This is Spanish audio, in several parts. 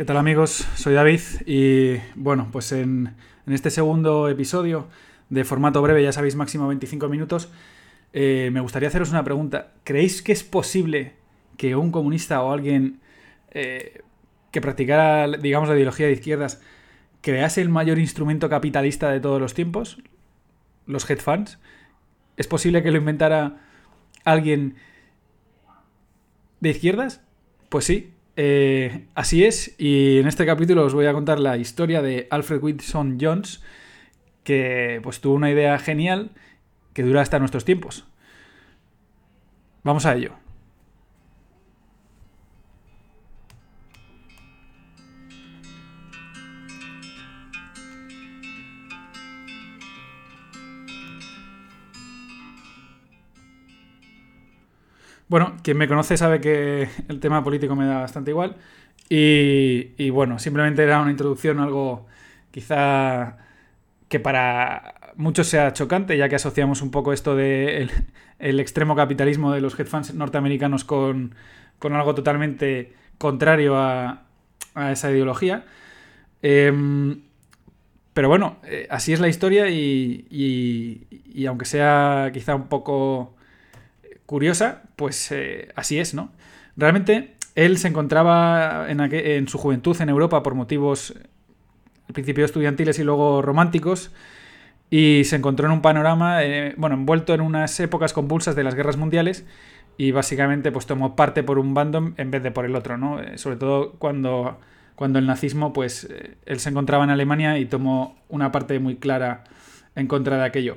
¿Qué tal amigos? Soy David y bueno, pues en, este segundo episodio de formato breve, ya sabéis, máximo 25 minutos, eh, me gustaría haceros una pregunta. ¿Creéis que es posible que un comunista o alguien eh, que practicara, digamos, la ideología de izquierdas crease el mayor instrumento capitalista de todos los tiempos? Los head funds. ¿Es posible que lo inventara alguien de izquierdas? Pues sí, eh, así es, y en este capítulo os voy a contar la historia de Alfred Whitson Jones, que pues tuvo una idea genial que dura hasta nuestros tiempos. Vamos a ello. Bueno, quien me conoce sabe que el tema político me da bastante igual. Y, bueno, simplemente era una introducción, algo quizá que para muchos sea chocante, ya que asociamos un poco esto del de el extremo capitalismo de los hedge funds norteamericanos con, algo totalmente contrario a, esa ideología. Em, pero bueno, eh, así es la historia y, y, aunque sea quizá un poco curiosa, pues eh, así es, ¿no? Realmente él se encontraba en, su juventud en Europa por motivos, al principio estudiantiles y luego románticos, y se encontró en un panorama, eh, bueno, envuelto en unas épocas convulsas de las guerras mundiales, y básicamente pues tomó parte por un bando en vez de por el otro, ¿no? Eh, sobre todo cuando, cuando el nazismo, pues él se encontraba en Alemania y tomó una parte muy clara en contra de aquello.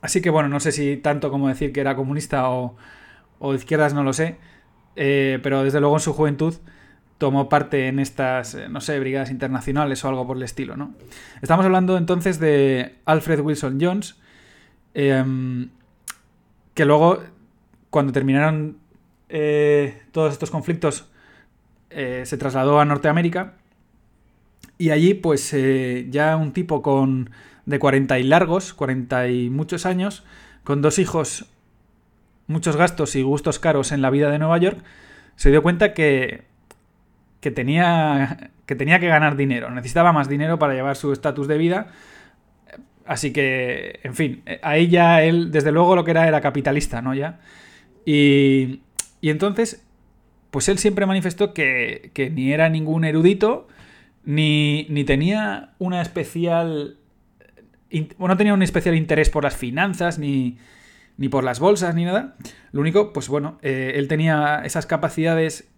Así que bueno, no sé si tanto como decir que era comunista o, de izquierdas, no lo sé. Eh, pero desde luego en su juventud tomó parte en estas, eh, no sé, brigadas internacionales o algo por el estilo, ¿no? Estamos hablando entonces de Alfred Wilson Jones, em, que luego, cuando terminaron eh, todos estos conflictos, se trasladó a Norteamérica y allí, pues, ya un tipo con de 40 y largos, 40 y muchos años, con dos hijos, muchos gastos y gustos caros en la vida de Nueva York, se dio cuenta que, que, tenía, que tenía que ganar dinero, necesitaba más dinero para llevar su estatus de vida. Así que, en fin, ahí ya él, desde luego lo que era era capitalista, ¿no? Ya. Y, y entonces, pues él siempre manifestó que, que ni era ningún erudito, ni, ni tenía una especial no tenía un especial interés por las finanzas ni, ni por las bolsas ni nada. Lo único, pues bueno, eh, él tenía esas capacidades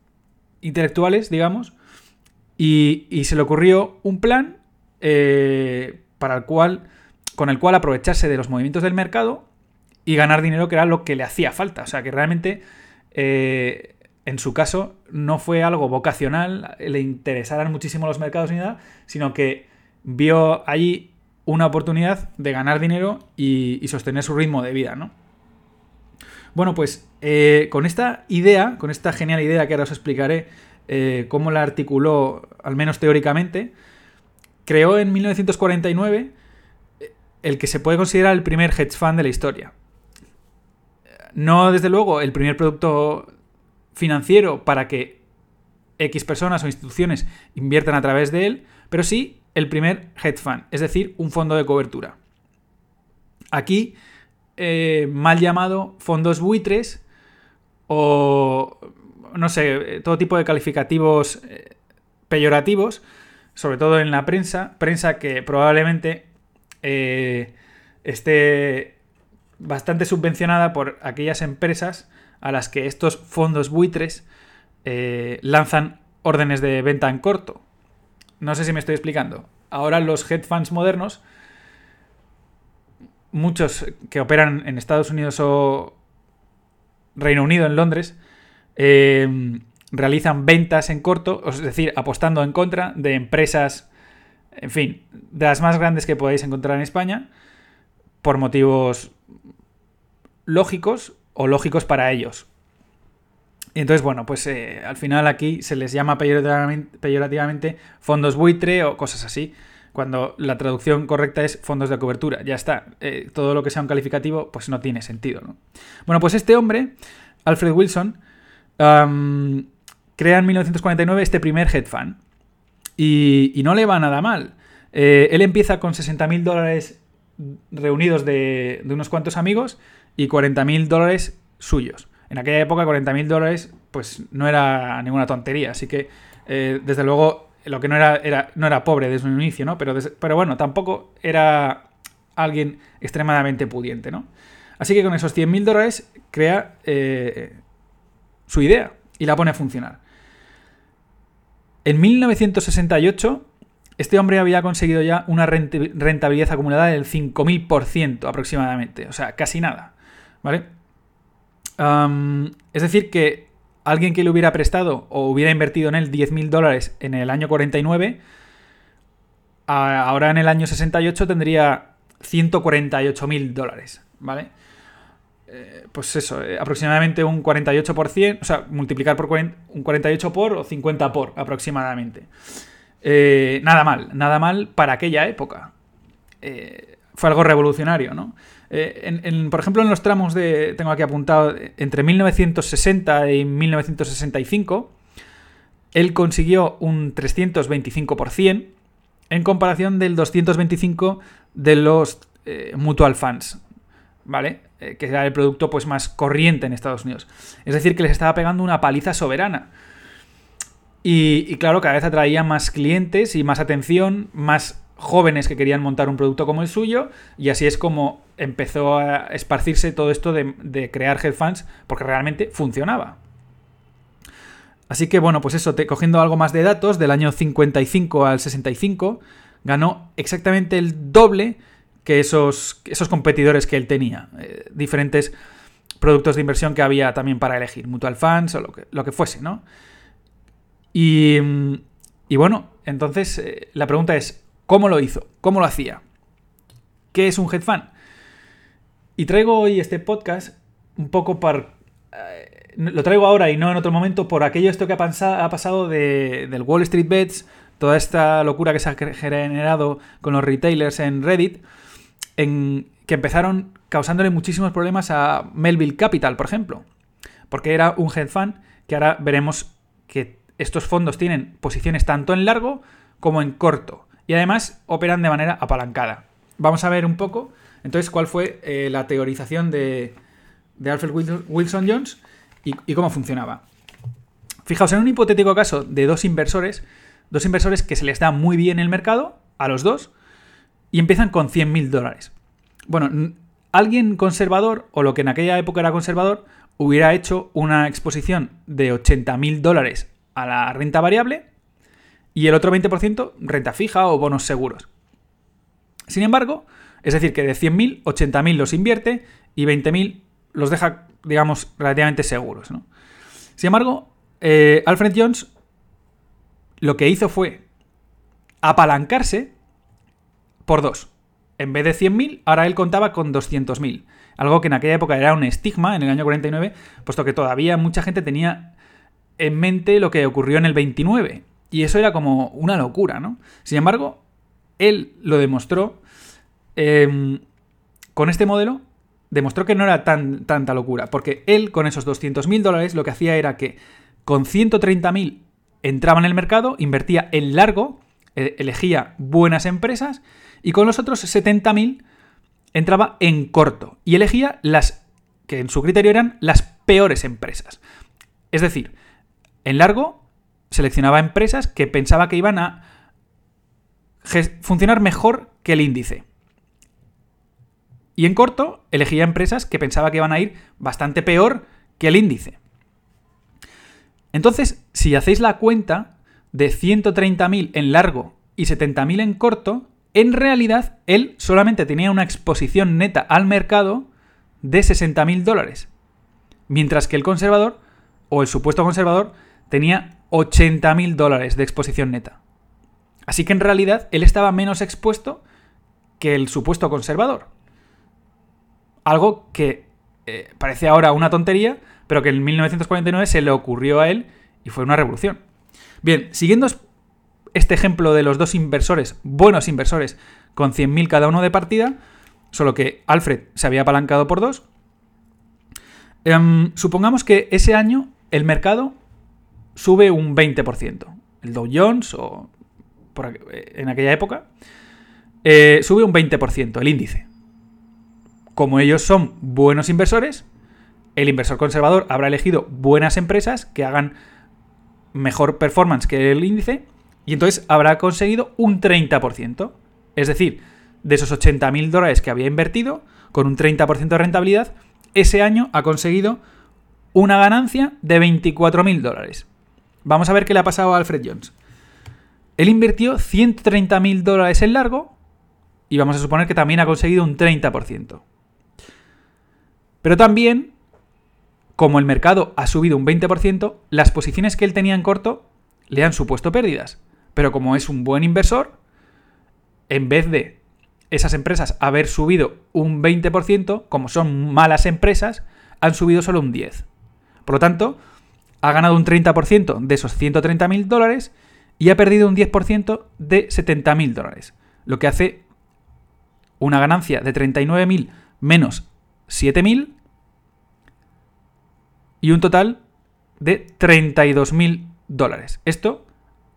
intelectuales, digamos, y, se le ocurrió un plan eh, para el cual, con el cual aprovecharse de los movimientos del mercado y ganar dinero, que era lo que le hacía falta. O sea, que realmente, eh, en su caso, no fue algo vocacional, le interesaran muchísimo los mercados ni nada, sino que vio allí una oportunidad de ganar dinero y, sostener su ritmo de vida, ¿no? Bueno, pues eh, con esta idea, con esta genial idea que ahora os explicaré eh, cómo la articuló, al menos teóricamente, creó en 1949 eh, el que se puede considerar el primer hedge fund de la historia. No, desde luego, el primer producto financiero para que X personas o instituciones inviertan a través de él, pero sí el primer hedge fund, es decir, un fondo de cobertura. Aquí, eh, mal llamado fondos buitres o, no sé, todo tipo de calificativos eh, peyorativos, sobre todo en la prensa, prensa que probablemente eh, esté bastante subvencionada por aquellas empresas a las que estos fondos buitres lanzan órdenes de venta en corto. No sé si me estoy explicando. Ahora los hedge funds modernos, muchos que operan en Estados Unidos o Reino Unido, en Londres, eh, realizan ventas en corto, es decir, apostando en contra de empresas, en fin, de las más grandes que podéis encontrar en España, por motivos lógicos o lógicos para ellos. Entonces, bueno, pues eh, al final aquí se les llama peyorativamente, fondos buitre o cosas así, cuando la traducción correcta es fondos de cobertura. Ya está. Eh, todo lo que sea un calificativo, pues no tiene sentido, ¿no? Bueno, pues este hombre, Alfred Wilson, crea en 1949 este primer hedge fund. Y, no le va nada mal. Eh, él empieza con 60.000 dólares reunidos de, unos cuantos amigos y 40.000 dólares suyos. En aquella época 40.000 dólares pues no era ninguna tontería, así que eh, desde luego lo que no era, no era pobre desde un inicio, ¿no? Pero, pero bueno, tampoco era alguien extremadamente pudiente, ¿no? Así que con esos 100.000 dólares crea eh, su idea y la pone a funcionar. En 1968, este hombre había conseguido ya una rentabilidad acumulada del 5.000% aproximadamente, o sea, casi nada, ¿vale? Es decir, que alguien que le hubiera prestado o hubiera invertido en él 10.000 dólares en el año 49, ahora en el año 68 tendría 148.000 dólares, ¿vale? Eh, pues eso, eh, aproximadamente un 48%, o sea, multiplicar por un 48 por o 50 por aproximadamente. Eh, nada mal, nada mal para aquella época. fue algo revolucionario, ¿no? Por ejemplo, en los tramos de, tengo aquí apuntado, entre 1960 y 1965, él consiguió un 325% en comparación del 225 de los mutual funds, ¿vale? Eh, que era el producto pues, más corriente en Estados Unidos. Es decir, que les estaba pegando una paliza soberana. Y, claro, cada vez atraía más clientes y más atención, más jóvenes que querían montar un producto como el suyo, y así es como empezó a esparcirse todo esto de, crear headfans, porque realmente funcionaba. Así que bueno, pues eso, te, cogiendo algo más de datos, del año 55 al 65, ganó exactamente el doble que esos, esos competidores que él tenía. Eh, diferentes productos de inversión que había también para elegir, mutual funds o lo que, fuese, ¿no? Y, y bueno, entonces eh, la pregunta es, ¿cómo lo hizo? ¿Cómo lo hacía? ¿Qué es un fund? Y traigo hoy este podcast un poco para... Eh, lo traigo ahora y no en otro momento por aquello esto que ha, pasado, de, del Wall Street Bets, toda esta locura que se ha generado con los retailers en Reddit en, que empezaron causándole muchísimos problemas a Melville Capital, por ejemplo. Porque era un hedge que ahora veremos que estos fondos tienen posiciones tanto en largo como en corto. Y además operan de manera apalancada. Vamos a ver un poco entonces cuál fue eh, la teorización de, Alfred Wilson Jones y, y cómo funcionaba. Fijaos, en un hipotético caso de dos inversores, dos inversores que se les da muy bien el mercado, a los dos, y empiezan con 100.000 dólares. Bueno, alguien conservador, o lo que en aquella época era conservador, hubiera hecho una exposición de 80.000 dólares a la renta variable y el otro 20% renta fija o bonos seguros. Sin embargo, es decir, que de 100.000, 80.000 los invierte y 20.000 los deja, digamos, relativamente seguros. Sin embargo, eh, Alfred Jones lo que hizo fue apalancarse por dos. En vez de 100.000, ahora él contaba con 200.000. Algo que en aquella época era un estigma, en el año 49, puesto que todavía mucha gente tenía en mente lo que ocurrió en el 29. Y eso era como una locura, ¿no? Sin embargo, él lo demostró em, con este modelo, demostró que no era tan, tanta locura, porque él con esos 200.000 dólares lo que hacía era que con 130.000 entraba en el mercado, invertía en largo, e, elegía buenas empresas y con los otros 70.000 entraba en corto y elegía las que en su criterio eran las peores empresas. Es decir, en largo seleccionaba empresas que pensaba que iban a funcionar mejor que el índice. Y en corto elegía empresas que pensaba que iban a ir bastante peor que el índice. Entonces, si hacéis la cuenta de 130.000 en largo y 70.000 en corto, en realidad él solamente tenía una exposición neta al mercado de 60.000 dólares. Mientras que el conservador, o el supuesto conservador, tenía 80.000 dólares de exposición neta. Así que en realidad él estaba menos expuesto que el supuesto conservador. Algo que eh, parece ahora una tontería, pero que en 1949 se le ocurrió a él y fue una revolución. Bien, siguiendo este ejemplo de los dos inversores, buenos inversores, con 100.000 cada uno de partida, solo que Alfred se había apalancado por dos, em, supongamos que ese año el mercado sube un 20%. El Dow Jones, o en aquella época, eh, sube un 20% el índice. Como ellos son buenos inversores, el inversor conservador habrá elegido buenas empresas que hagan mejor performance que el índice y entonces habrá conseguido un 30%. Es decir, de esos 80.000 dólares que había invertido, con un 30% de rentabilidad, ese año ha conseguido una ganancia de 24.000 dólares. Vamos a ver qué le ha pasado a Alfred Jones. Él invirtió 130.000 dólares en largo y vamos a suponer que también ha conseguido un 30%. Pero también, como el mercado ha subido un 20%, las posiciones que él tenía en corto le han supuesto pérdidas. Pero como es un buen inversor, en vez de esas empresas haber subido un 20%, como son malas empresas, han subido solo un 10%. Por lo tanto, ha ganado un 30% de esos 130.000 dólares y ha perdido un 10% de 70.000 dólares. Lo que hace una ganancia de 39.000 menos 7.000 y un total de 32.000 dólares. Esto,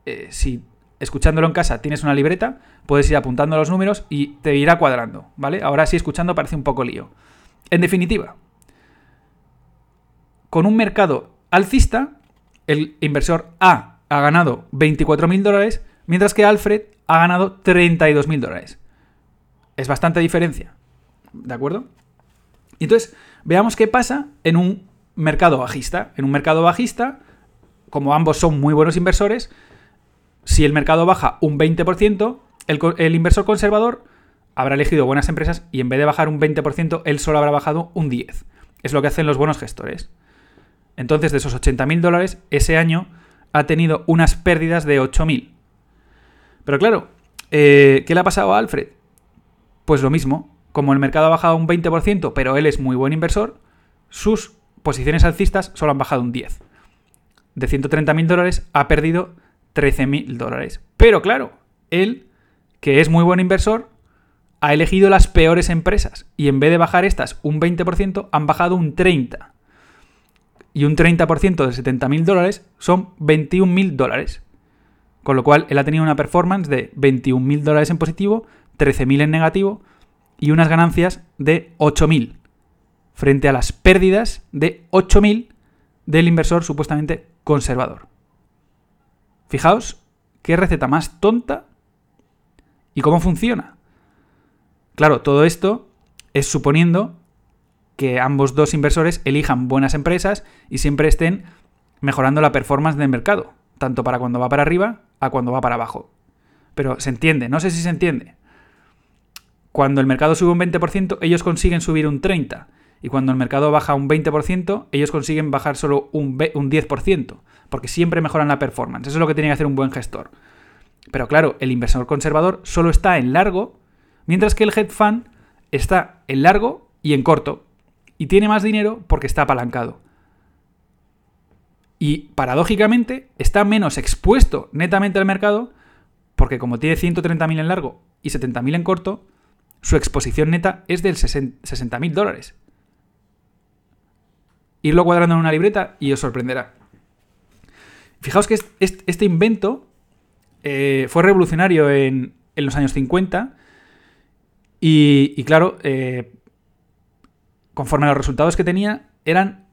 eh, si escuchándolo en casa tienes una libreta, puedes ir apuntando los números y te irá cuadrando, ¿vale? Ahora sí escuchando parece un poco lío. En definitiva, con un mercado alcista, el inversor A ha ganado 24.000 dólares, mientras que Alfred ha ganado 32.000 dólares. Es bastante diferencia, ¿de acuerdo? Entonces, veamos qué pasa en un mercado bajista. En un mercado bajista, como ambos son muy buenos inversores, si el mercado baja un 20%, el, inversor conservador habrá elegido buenas empresas y en vez de bajar un 20%, él solo habrá bajado un 10%. Es lo que hacen los buenos gestores. Entonces, de esos 80.000 dólares, ese año ha tenido unas pérdidas de 8.000. Pero claro, eh, ¿qué le ha pasado a Alfred? Pues lo mismo. Como el mercado ha bajado un 20%, pero él es muy buen inversor, sus posiciones alcistas solo han bajado un 10. De 130.000 dólares ha perdido 13.000 dólares. Pero claro, él, que es muy buen inversor, ha elegido las peores empresas y en vez de bajar estas un 20%, han bajado un 30%. Y un 30% de 70.000 dólares son 21.000 dólares. Con lo cual, él ha tenido una performance de 21.000 dólares en positivo, 13.000 en negativo y unas ganancias de 8.000 frente a las pérdidas de 8.000 del inversor supuestamente conservador. Fijaos qué receta más tonta y cómo funciona. Claro, todo esto es suponiendo que ambos dos inversores elijan buenas empresas y siempre estén mejorando la performance del mercado, tanto para cuando va para arriba a cuando va para abajo. Pero se entiende, no sé si se entiende. Cuando el mercado sube un 20%, ellos consiguen subir un 30%. Y cuando el mercado baja un 20%, ellos consiguen bajar solo un, 10%, porque siempre mejoran la performance. Eso es lo que tiene que hacer un buen gestor. Pero claro, el inversor conservador solo está en largo, mientras que el hedge fund está en largo y en corto. Y tiene más dinero porque está apalancado. Y paradójicamente está menos expuesto netamente al mercado porque como tiene 130.000 en largo y 70.000 en corto, su exposición neta es del 60.000 dólares irlo cuadrando en una libreta y os sorprenderá. Fijaos que este invento eh, fue revolucionario en, los años 50 y, claro, eh, conforme a los resultados que tenía, eran,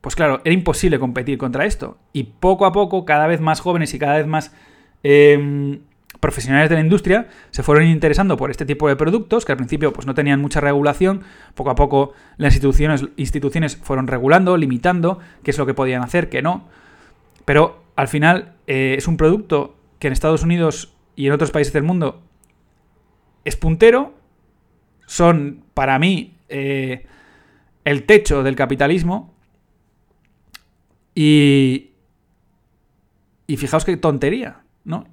pues claro, era imposible competir contra esto. Y poco a poco, cada vez más jóvenes y cada vez más em, profesionales de la industria se fueron interesando por este tipo de productos, que al principio pues, no tenían mucha regulación, poco a poco las instituciones, instituciones fueron regulando, limitando qué es lo que podían hacer, qué no. Pero al final eh, es un producto que en Estados Unidos y en otros países del mundo es puntero, son para mí eh, el techo del capitalismo y, y fijaos qué tontería.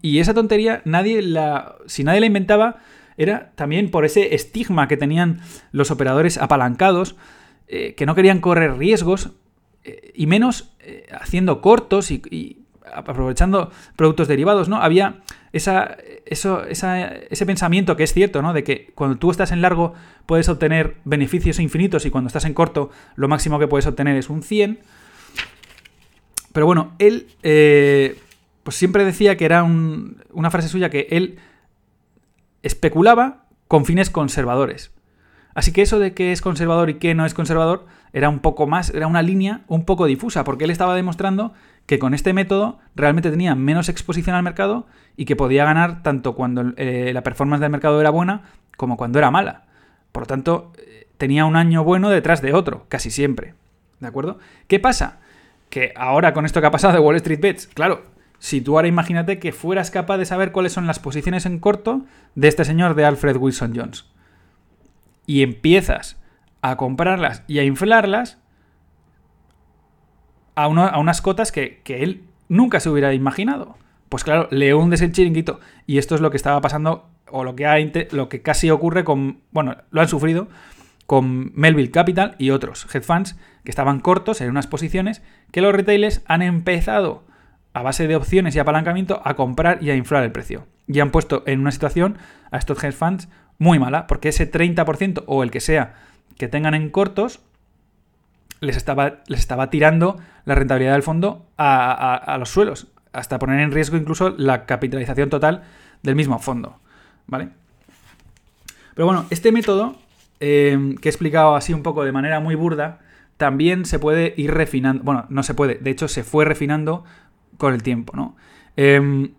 Y esa tontería, nadie la. Si nadie la inventaba, era también por ese estigma que tenían los operadores apalancados, eh, que no querían correr riesgos, eh, y menos haciendo cortos y, aprovechando productos derivados, ¿no? Había esa, eso, ese pensamiento que es cierto, ¿no? De que cuando tú estás en largo puedes obtener beneficios infinitos y cuando estás en corto lo máximo que puedes obtener es un 100. pero bueno, él eh, pues siempre decía que era una frase suya que él especulaba con fines conservadores. Así que eso de que es conservador y que no es conservador era un poco más, era una línea un poco difusa, porque él estaba demostrando que con este método realmente tenía menos exposición al mercado y que podía ganar tanto cuando eh, la performance del mercado era buena como cuando era mala. Por lo tanto, eh, tenía un año bueno detrás de otro, casi siempre. ¿De acuerdo? ¿Qué pasa? Que ahora con esto que ha pasado de Wall Street Bets, claro, si tú ahora imagínate que fueras capaz de saber cuáles son las posiciones en corto de este señor de Alfred Wilson Jones y empiezas a comprarlas y a inflarlas a, unas cotas que, él nunca se hubiera imaginado. Pues claro, le hundes el chiringuito. Y esto es lo que estaba pasando, o lo que, lo que casi ocurre con. Bueno, lo han sufrido con Melville Capital y otros hedge funds que estaban cortos en unas posiciones que los retailers han empezado a base de opciones y apalancamiento a comprar y a inflar el precio. Y han puesto en una situación a estos hedge funds muy mala, porque ese 30% o el que sea que tengan en cortos les estaba, les estaba tirando la rentabilidad del fondo a, los suelos, hasta poner en riesgo incluso la capitalización total del mismo fondo. ¿Vale? Pero bueno, este método, eh, que he explicado así un poco de manera muy burda, también se puede ir refinando. Bueno, no se puede, de hecho se fue refinando con el tiempo, ¿no? Em,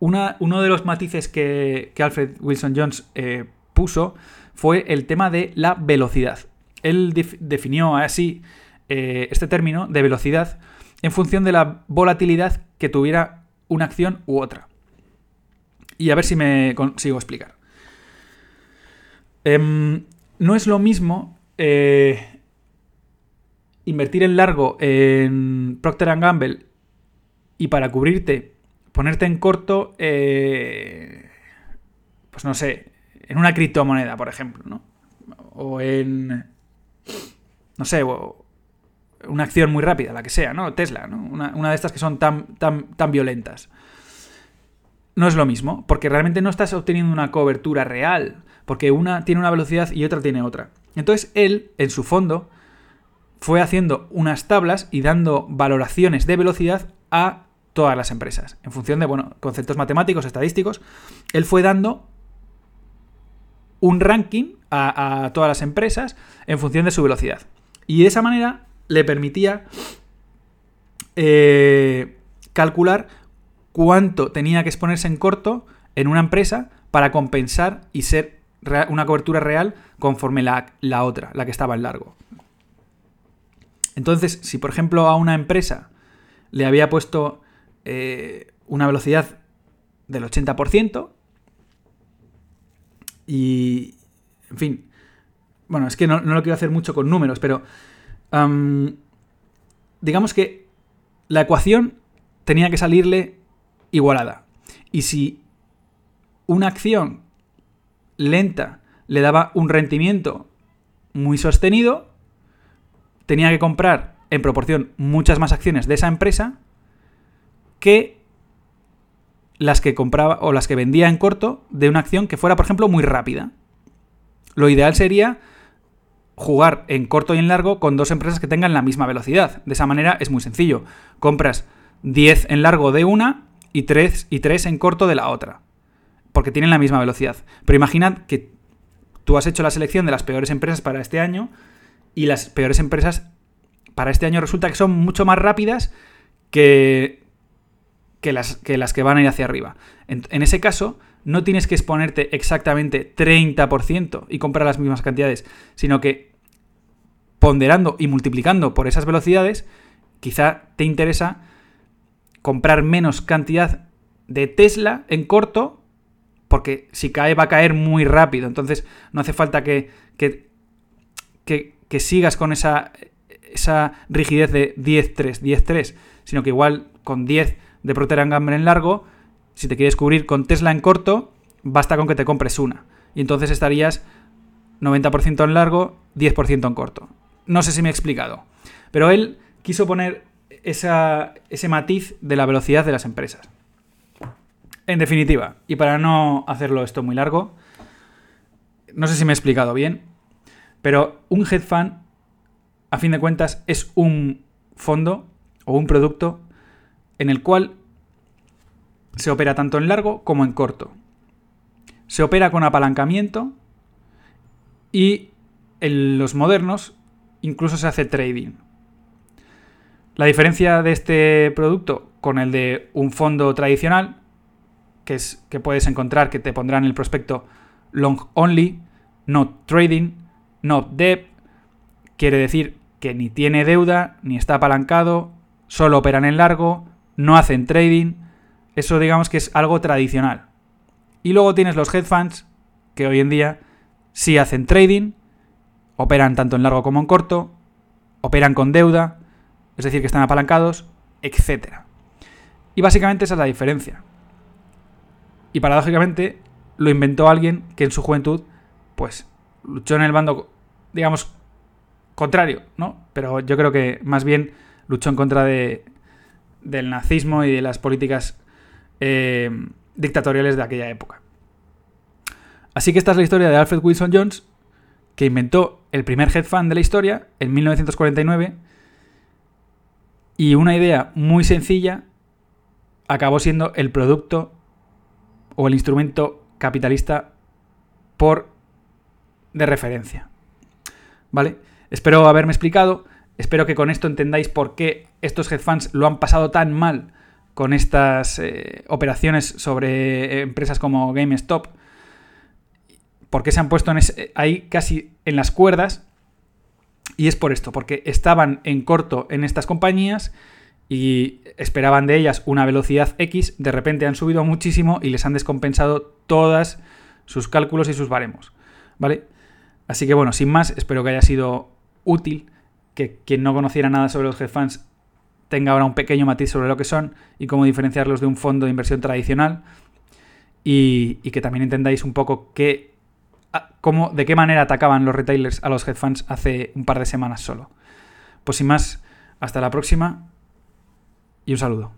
uno de los matices que, Alfred Wilson Jones eh, puso fue el tema de la velocidad. Él definió así eh, este término de velocidad en función de la volatilidad que tuviera una acción u otra. Y a ver si me consigo explicar. Em, no es lo mismo eh, invertir en largo en Procter ⁇ Gamble y para cubrirte ponerte en corto, eh, pues no sé, en una criptomoneda, por ejemplo, ¿no? O en, no sé, una acción muy rápida, la que sea, ¿no? Tesla, ¿no? Una, de estas que son tan, tan, tan violentas. No es lo mismo, porque realmente no estás obteniendo una cobertura real, porque una tiene una velocidad y otra tiene otra. Entonces él, en su fondo, fue haciendo unas tablas y dando valoraciones de velocidad a todas las empresas. En función de, bueno, conceptos matemáticos, estadísticos, él fue dando un ranking a, todas las empresas en función de su velocidad. Y de esa manera le permitía eh, calcular cuánto tenía que exponerse en corto en una empresa para compensar y ser una cobertura real conforme la, la otra, la que estaba en largo. Entonces, si por ejemplo a una empresa le había puesto eh, una velocidad del 80%, y, en fin, bueno, es que no, lo quiero hacer mucho con números, pero digamos que la ecuación tenía que salirle igualada. Y si una acción lenta le daba un rendimiento muy sostenido, tenía que comprar en proporción muchas más acciones de esa empresa que las que compraba o las que vendía en corto de una acción que fuera, por ejemplo, muy rápida. Lo ideal sería jugar en corto y en largo con dos empresas que tengan la misma velocidad. De esa manera es muy sencillo. Compras 10 en largo de una y 3, y 3 en corto de la otra. Porque tienen la misma velocidad. Pero imaginad que tú has hecho la selección de las peores empresas para este año y las peores empresas para este año resulta que son mucho más rápidas que que las, que las que van a ir hacia arriba. En, ese caso, no tienes que exponerte exactamente 30% y comprar las mismas cantidades, sino que ponderando y multiplicando por esas velocidades, quizá te interesa comprar menos cantidad de Tesla en corto, porque si cae va a caer muy rápido. Entonces no hace falta que, sigas con esa, esa rigidez de 10-3, 10-3, sino que igual con 10 de Procter Gamble en largo, si te quieres cubrir con Tesla en corto, basta con que te compres una. Y entonces estarías 90% en largo, 10% en corto. No sé si me he explicado. Pero él quiso poner ese matiz de la velocidad de las empresas. En definitiva, y para no hacerlo esto muy largo, no sé si me he explicado bien, pero un hedge fund, a fin de cuentas, es un fondo o un producto en el cual se opera tanto en largo como en corto. Se opera con apalancamiento y en los modernos incluso se hace trading. La diferencia de este producto con el de un fondo tradicional, que es que puedes encontrar que te pondrán el prospecto long only, no trading, no debt, quiere decir que ni tiene deuda, ni está apalancado, solo operan en largo, no hacen trading. Eso digamos que es algo tradicional. Y luego tienes los hedge funds, que hoy en día sí hacen trading, operan tanto en largo como en corto, operan con deuda, es decir, que están apalancados, etc. Y básicamente esa es la diferencia. Y paradójicamente lo inventó alguien que en su juventud, pues, luchó en el bando, digamos, contrario, ¿no? Pero yo creo que más bien luchó en contra de, del nazismo y de las políticas eh, dictatoriales de aquella época. Así que esta es la historia de Alfred Wilson Jones, que inventó el primer hedge fund de la historia en 1949 y una idea muy sencilla acabó siendo el producto o el instrumento capitalista por de referencia. ¿Vale? Espero haberme explicado, espero que con esto entendáis por qué estos hedge funds lo han pasado tan mal con estas eh, operaciones sobre empresas como GameStop, por qué se han puesto ahí casi en las cuerdas y es por esto, porque estaban en corto en estas compañías y esperaban de ellas una velocidad X, de repente han subido muchísimo y les han descompensado todas sus cálculos y sus baremos. ¿Vale? Así que bueno, sin más, espero que haya sido útil, que quien no conociera nada sobre los hedge funds tenga ahora un pequeño matiz sobre lo que son y cómo diferenciarlos de un fondo de inversión tradicional y, que también entendáis un poco qué cómo, de qué manera atacaban los retailers a los headphones hace un par de semanas solo. Pues sin más, hasta la próxima y un saludo.